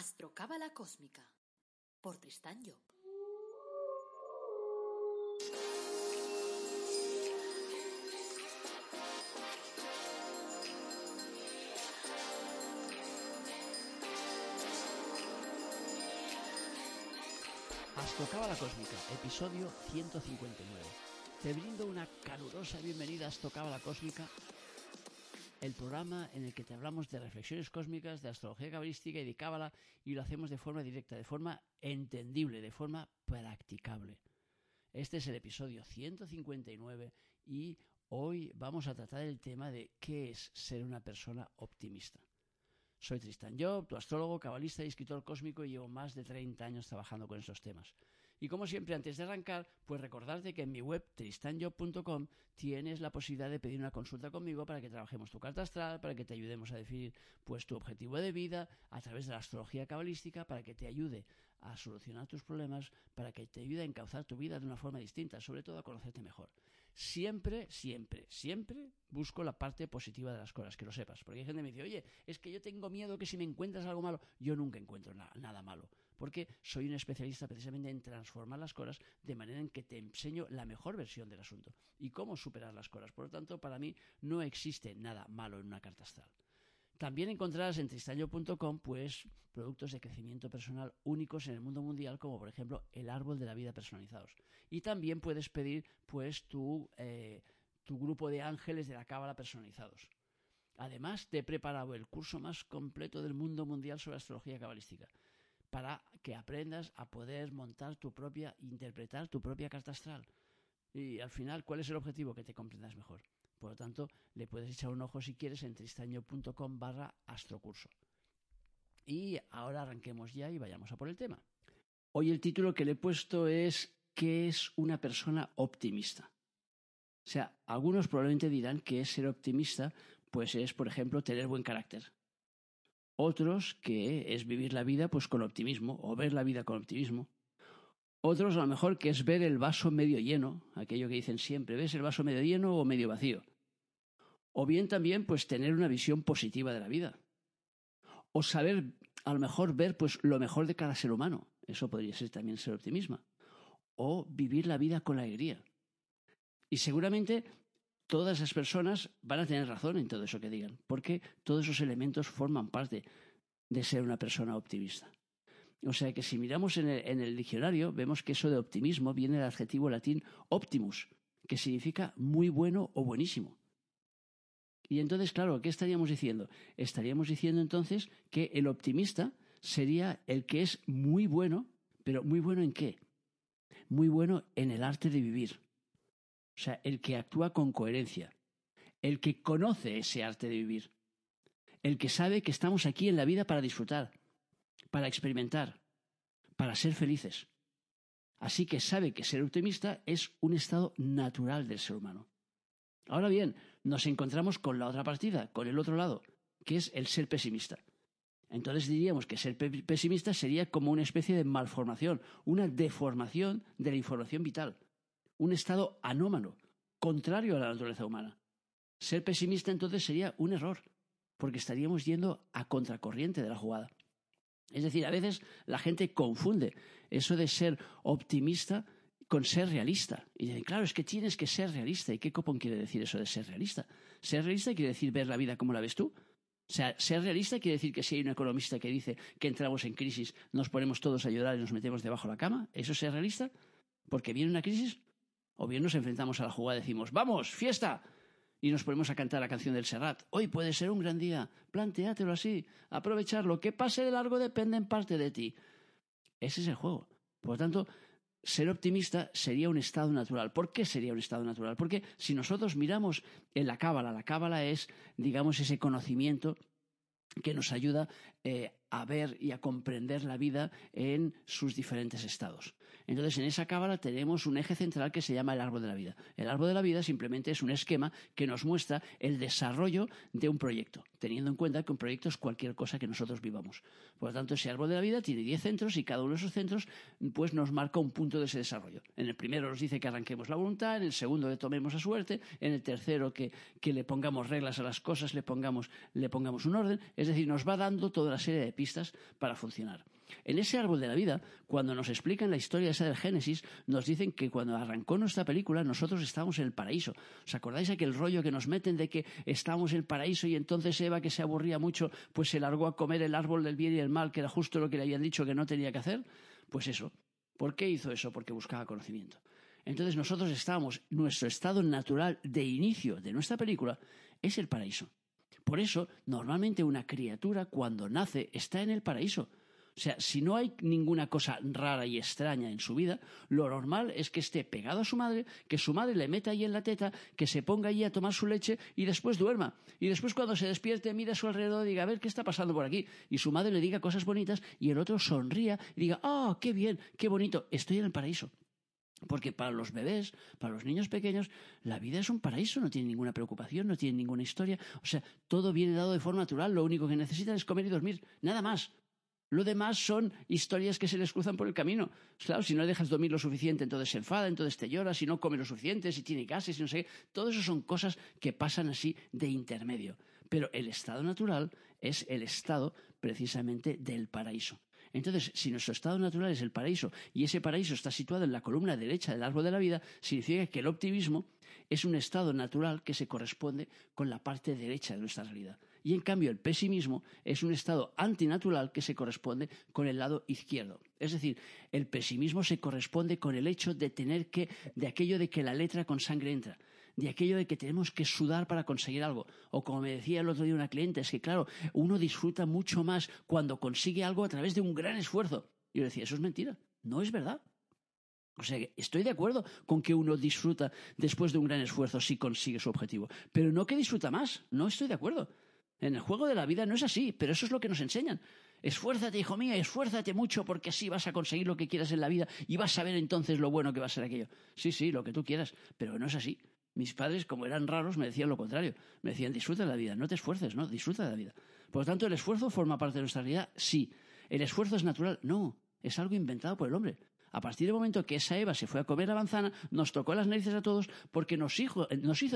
Astrocábala Cósmica por Tristán Job. Astrocábala Cósmica, episodio 159. Te brindo una calurosa bienvenida a Astrocábala Cósmica, el programa en el que te hablamos de reflexiones cósmicas, de astrología cabalística y de cábala, y lo hacemos de forma directa, de forma entendible, de forma practicable. Este es el episodio 159 y hoy vamos a tratar el tema de qué es ser una persona optimista. Soy Tristan Job, tu astrólogo, cabalista y escritor cósmico y llevo más de 30 años trabajando con estos temas. Y como siempre, antes de arrancar, pues recordarte que en mi web tristanjob.com tienes la posibilidad de pedir una consulta conmigo para que trabajemos tu carta astral, para que te ayudemos a definir pues tu objetivo de vida a través de la astrología cabalística, para que te ayude a solucionar tus problemas, para que te ayude a encauzar tu vida de una forma distinta, sobre todo a conocerte mejor. Siempre, siempre, siempre busco la parte positiva de las cosas, que lo sepas. Porque hay gente que me dice, oye, es que yo tengo miedo que si me encuentras algo malo, yo nunca encuentro nada malo porque soy un especialista precisamente en transformar las cosas de manera en que te enseño la mejor versión del asunto y cómo superar las cosas. Por lo tanto, para mí no existe nada malo en una carta astral. También encontrarás en tristaño.com pues productos de crecimiento personal únicos en el mundo mundial, como por ejemplo el árbol de la vida personalizados. Y también puedes pedir pues tu, eh, tu grupo de ángeles de la cábala personalizados. Además, te he preparado el curso más completo del mundo mundial sobre astrología cabalística para que aprendas a poder montar tu propia, interpretar tu propia carta astral. Y al final, ¿cuál es el objetivo? Que te comprendas mejor. Por lo tanto, le puedes echar un ojo si quieres en tristaño.com barra astrocurso. Y ahora arranquemos ya y vayamos a por el tema. Hoy el título que le he puesto es ¿Qué es una persona optimista? O sea, algunos probablemente dirán que ser optimista pues es, por ejemplo, tener buen carácter. Otros que es vivir la vida pues con optimismo o ver la vida con optimismo. Otros a lo mejor que es ver el vaso medio lleno, aquello que dicen siempre, ¿ves el vaso medio lleno o medio vacío? O bien también pues tener una visión positiva de la vida. O saber a lo mejor ver pues lo mejor de cada ser humano. Eso podría ser también ser optimismo. O vivir la vida con alegría. Y seguramente todas esas personas van a tener razón en todo eso que digan, porque todos esos elementos forman parte de ser una persona optimista. O sea que si miramos en el, diccionario, vemos que eso de optimismo viene del adjetivo latín optimus, que significa muy bueno o buenísimo. Y entonces, claro, ¿qué estaríamos diciendo? Estaríamos diciendo entonces que el optimista sería el que es muy bueno, pero muy bueno en qué? Muy bueno en el arte de vivir o sea, el que actúa con coherencia, el que conoce ese arte de vivir, el que sabe que estamos aquí en la vida para disfrutar, para experimentar, para ser felices. Así que sabe que ser optimista es un estado natural del ser humano. Ahora bien, nos encontramos con la otra partida, con el otro lado, que es el ser pesimista. Entonces diríamos que ser pesimista sería como una especie de malformación, una deformación de la información vital un estado anómalo, contrario a la naturaleza humana. Ser pesimista entonces sería un error, porque estaríamos yendo a contracorriente de la jugada. Es decir, a veces la gente confunde eso de ser optimista con ser realista. Y dicen, claro, es que tienes que ser realista. ¿Y qué copón quiere decir eso de ser realista? Ser realista quiere decir ver la vida como la ves tú. O sea, ser realista quiere decir que si hay un economista que dice que entramos en crisis, nos ponemos todos a llorar y nos metemos debajo de la cama, ¿eso es ser realista? Porque viene una crisis, o bien nos enfrentamos a la jugada y decimos, vamos, fiesta. Y nos ponemos a cantar la canción del Serrat. Hoy puede ser un gran día. Plantéatelo así. Aprovecharlo. Que pase de largo depende en parte de ti. Ese es el juego. Por lo tanto, ser optimista sería un estado natural. ¿Por qué sería un estado natural? Porque si nosotros miramos en la cábala, la cábala es, digamos, ese conocimiento que nos ayuda eh, a ver y a comprender la vida en sus diferentes estados. Entonces, en esa cábala tenemos un eje central que se llama el árbol de la vida. El árbol de la vida simplemente es un esquema que nos muestra el desarrollo de un proyecto, teniendo en cuenta que un proyecto es cualquier cosa que nosotros vivamos. Por lo tanto, ese árbol de la vida tiene 10 centros y cada uno de esos centros pues, nos marca un punto de ese desarrollo. En el primero nos dice que arranquemos la voluntad, en el segundo que tomemos a suerte, en el tercero que, le pongamos reglas a las cosas, le pongamos, le pongamos un orden. Es decir, nos va dando toda una serie de pistas para funcionar. En ese árbol de la vida, cuando nos explican la historia esa del Génesis, nos dicen que cuando arrancó nuestra película nosotros estábamos en el paraíso. ¿Os acordáis aquel rollo que nos meten de que estábamos en el paraíso y entonces Eva, que se aburría mucho, pues se largó a comer el árbol del bien y el mal, que era justo lo que le habían dicho que no tenía que hacer? Pues eso. ¿Por qué hizo eso? Porque buscaba conocimiento. Entonces nosotros estábamos, nuestro estado natural de inicio de nuestra película es el paraíso. Por eso, normalmente una criatura cuando nace está en el paraíso o sea, si no hay ninguna cosa rara y extraña en su vida, lo normal es que esté pegado a su madre, que su madre le meta ahí en la teta, que se ponga allí a tomar su leche y después duerma. Y después cuando se despierte mira a su alrededor y diga, a ver, ¿qué está pasando por aquí? Y su madre le diga cosas bonitas y el otro sonría y diga, ah, qué bien, qué bonito, estoy en el paraíso. Porque para los bebés, para los niños pequeños, la vida es un paraíso, no tiene ninguna preocupación, no tiene ninguna historia. O sea, todo viene dado de forma natural, lo único que necesitan es comer y dormir, nada más. Lo demás son historias que se les cruzan por el camino. Claro, si no dejas dormir lo suficiente, entonces se enfada, entonces te llora, si no come lo suficiente, si tiene gases, si no sé qué. Todo eso son cosas que pasan así de intermedio. Pero el estado natural es el estado precisamente del paraíso. Entonces, si nuestro estado natural es el paraíso y ese paraíso está situado en la columna derecha del árbol de la vida, significa que el optimismo es un estado natural que se corresponde con la parte derecha de nuestra realidad. Y en cambio el pesimismo es un estado antinatural que se corresponde con el lado izquierdo. Es decir, el pesimismo se corresponde con el hecho de tener que, de aquello de que la letra con sangre entra de aquello de que tenemos que sudar para conseguir algo. O como me decía el otro día una cliente, es que claro, uno disfruta mucho más cuando consigue algo a través de un gran esfuerzo. Y yo decía, eso es mentira, no es verdad. O sea, estoy de acuerdo con que uno disfruta después de un gran esfuerzo si consigue su objetivo, pero no que disfruta más, no estoy de acuerdo. En el juego de la vida no es así, pero eso es lo que nos enseñan. Esfuérzate, hijo mío, esfuérzate mucho porque así vas a conseguir lo que quieras en la vida y vas a ver entonces lo bueno que va a ser aquello. Sí, sí, lo que tú quieras, pero no es así. Mis padres, como eran raros, me decían lo contrario. Me decían, disfruta de la vida, no te esfuerces, no, disfruta de la vida. Por lo tanto, ¿el esfuerzo forma parte de nuestra realidad? Sí. ¿El esfuerzo es natural? No, es algo inventado por el hombre. A partir del momento que esa Eva se fue a comer la manzana, nos tocó las narices a todos porque nos hizo,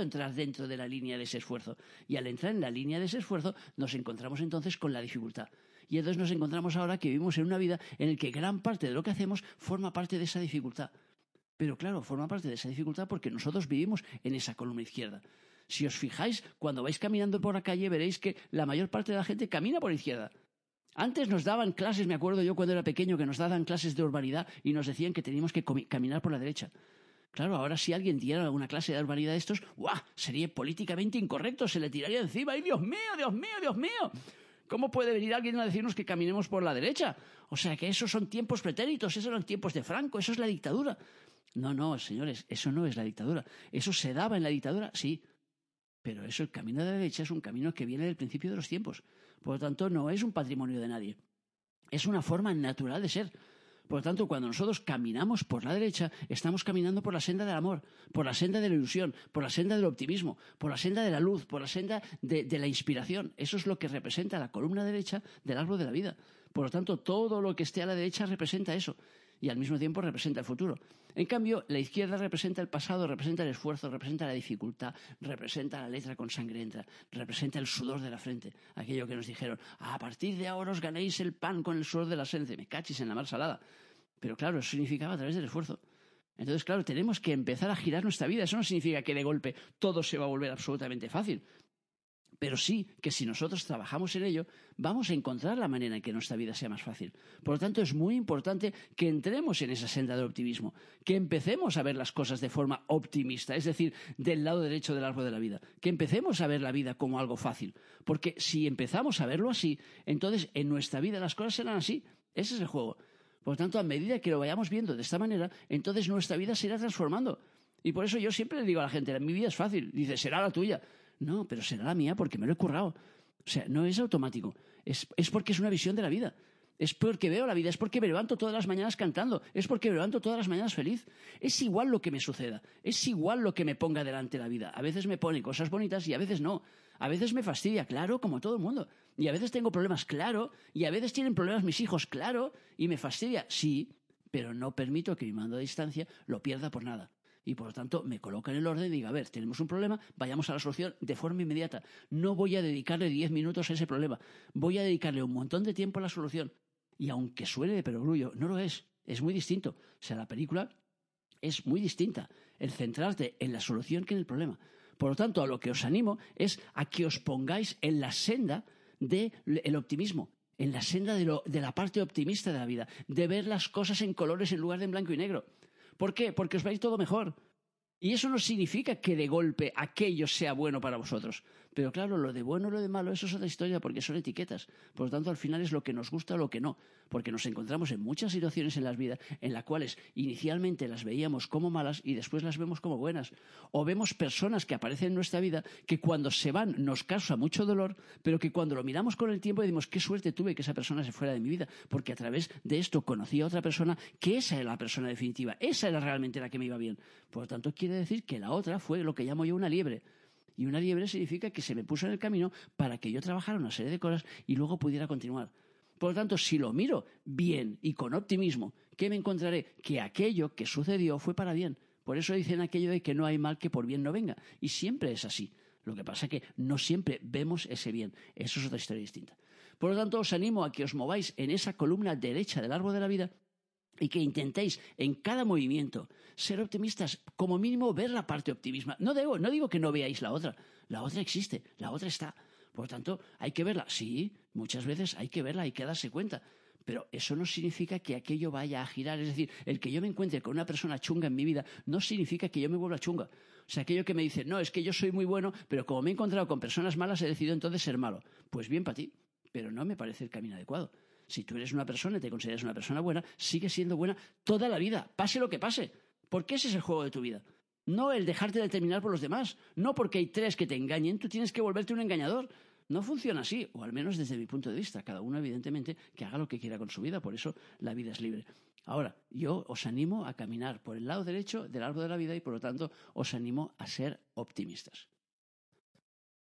entrar dentro de la línea de ese esfuerzo. Y al entrar en la línea de ese esfuerzo, nos encontramos entonces con la dificultad. Y entonces nos encontramos ahora que vivimos en una vida en la que gran parte de lo que hacemos forma parte de esa dificultad. Pero claro, forma parte de esa dificultad porque nosotros vivimos en esa columna izquierda. Si os fijáis, cuando vais caminando por la calle veréis que la mayor parte de la gente camina por la izquierda. Antes nos daban clases, me acuerdo yo cuando era pequeño, que nos daban clases de urbanidad y nos decían que teníamos que caminar por la derecha. Claro, ahora si alguien diera una clase de urbanidad de estos, ¡guau! Sería políticamente incorrecto, se le tiraría encima. ¡Ay, Dios mío, Dios mío, Dios mío! ¿Cómo puede venir alguien a decirnos que caminemos por la derecha? O sea, que esos son tiempos pretéritos, esos eran tiempos de Franco, eso es la dictadura. No, no, señores, eso no es la dictadura. Eso se daba en la dictadura, sí. Pero eso, el camino de la derecha, es un camino que viene del principio de los tiempos. Por lo tanto, no es un patrimonio de nadie. Es una forma natural de ser. Por lo tanto, cuando nosotros caminamos por la derecha, estamos caminando por la senda del amor, por la senda de la ilusión, por la senda del optimismo, por la senda de la luz, por la senda de, de la inspiración. Eso es lo que representa la columna derecha del árbol de la vida. Por lo tanto, todo lo que esté a la derecha representa eso y al mismo tiempo representa el futuro. En cambio, la izquierda representa el pasado, representa el esfuerzo, representa la dificultad, representa la letra con sangre entra, representa el sudor de la frente. Aquello que nos dijeron, a partir de ahora os ganéis el pan con el sudor de la frente. Me cachis en la mar salada. Pero claro, eso significaba a través del esfuerzo. Entonces, claro, tenemos que empezar a girar nuestra vida. Eso no significa que de golpe todo se va a volver absolutamente fácil. Pero sí que si nosotros trabajamos en ello, vamos a encontrar la manera en que nuestra vida sea más fácil. Por lo tanto, es muy importante que entremos en esa senda del optimismo, que empecemos a ver las cosas de forma optimista, es decir, del lado derecho del árbol de la vida, que empecemos a ver la vida como algo fácil. Porque si empezamos a verlo así, entonces en nuestra vida las cosas serán así. Ese es el juego. Por lo tanto, a medida que lo vayamos viendo de esta manera, entonces nuestra vida se irá transformando. Y por eso yo siempre le digo a la gente, mi vida es fácil. Dice, será la tuya. No, pero será la mía porque me lo he currado. O sea, no es automático. Es, porque es una visión de la vida. es porque veo la vida, es porque me levanto todas las mañanas cantando, es porque me levanto todas las mañanas feliz. Es igual lo que me suceda, es igual lo que me ponga delante la vida. A veces me pone cosas bonitas y a veces no. A veces me fastidia, claro, como todo el mundo. Y a veces tengo problemas, claro. Y a veces tienen problemas mis hijos, claro. Y me fastidia, sí. Pero no permito que mi mando a distancia lo pierda por nada y por lo tanto me coloca en el orden y diga, a ver, tenemos un problema, vayamos a la solución de forma inmediata. No voy a dedicarle diez minutos a ese problema, voy a dedicarle un montón de tiempo a la solución. Y aunque suene de perogrullo, no lo es, es muy distinto. O sea, la película es muy distinta, el centrarte en la solución que en el problema. Por lo tanto, a lo que os animo es a que os pongáis en la senda del optimismo, en la senda de, de la parte optimista de la vida, de ver las cosas en colores en lugar de en blanco y negro. ¿Por qué? Porque os va a ir todo mejor. Y eso no significa que de golpe aquello sea bueno para vosotros. Pero claro, lo de bueno y lo de malo, eso es otra historia porque son etiquetas. Por lo tanto, al final es lo que nos gusta o lo que no. Porque nos encontramos en muchas situaciones en las vidas en las cuales inicialmente las veíamos como malas y después las vemos como buenas. O vemos personas que aparecen en nuestra vida que cuando se van nos causa mucho dolor, pero que cuando lo miramos con el tiempo decimos, qué suerte tuve que esa persona se fuera de mi vida. Porque a través de esto conocí a otra persona que esa era la persona definitiva. Esa era realmente la que me iba bien. Por lo tanto, quiere decir que la otra fue lo que llamo yo una liebre y una liebre significa que se me puso en el camino para que yo trabajara una serie de cosas y luego pudiera continuar. Por lo tanto, si lo miro bien y con optimismo, ¿qué me encontraré? Que aquello que sucedió fue para bien. Por eso dicen aquello de que no hay mal que por bien no venga. Y siempre es así. Lo que pasa es que no siempre vemos ese bien. Eso es otra historia distinta. Por lo tanto, os animo a que os mováis en esa columna derecha del árbol de la vida y que intentéis en cada movimiento ser optimistas, como mínimo ver la parte optimista. No digo, no digo que no veáis la otra, la otra existe, la otra está. Por lo tanto, hay que verla. Sí, muchas veces hay que verla, hay que darse cuenta. Pero eso no significa que aquello vaya a girar. Es decir, el que yo me encuentre con una persona chunga en mi vida no significa que yo me vuelva chunga. O sea, aquello que me dice, no, es que yo soy muy bueno, pero como me he encontrado con personas malas, he decidido entonces ser malo. Pues bien para ti, pero no me parece el camino adecuado. Si tú eres una persona y te consideras una persona buena, sigue siendo buena toda la vida, pase lo que pase. Porque ese es el juego de tu vida. No el dejarte determinar por los demás. No porque hay tres que te engañen, tú tienes que volverte un engañador. No funciona así, o al menos desde mi punto de vista. Cada uno, evidentemente, que haga lo que quiera con su vida, por eso la vida es libre. Ahora, yo os animo a caminar por el lado derecho del árbol de la vida y, por lo tanto, os animo a ser optimistas.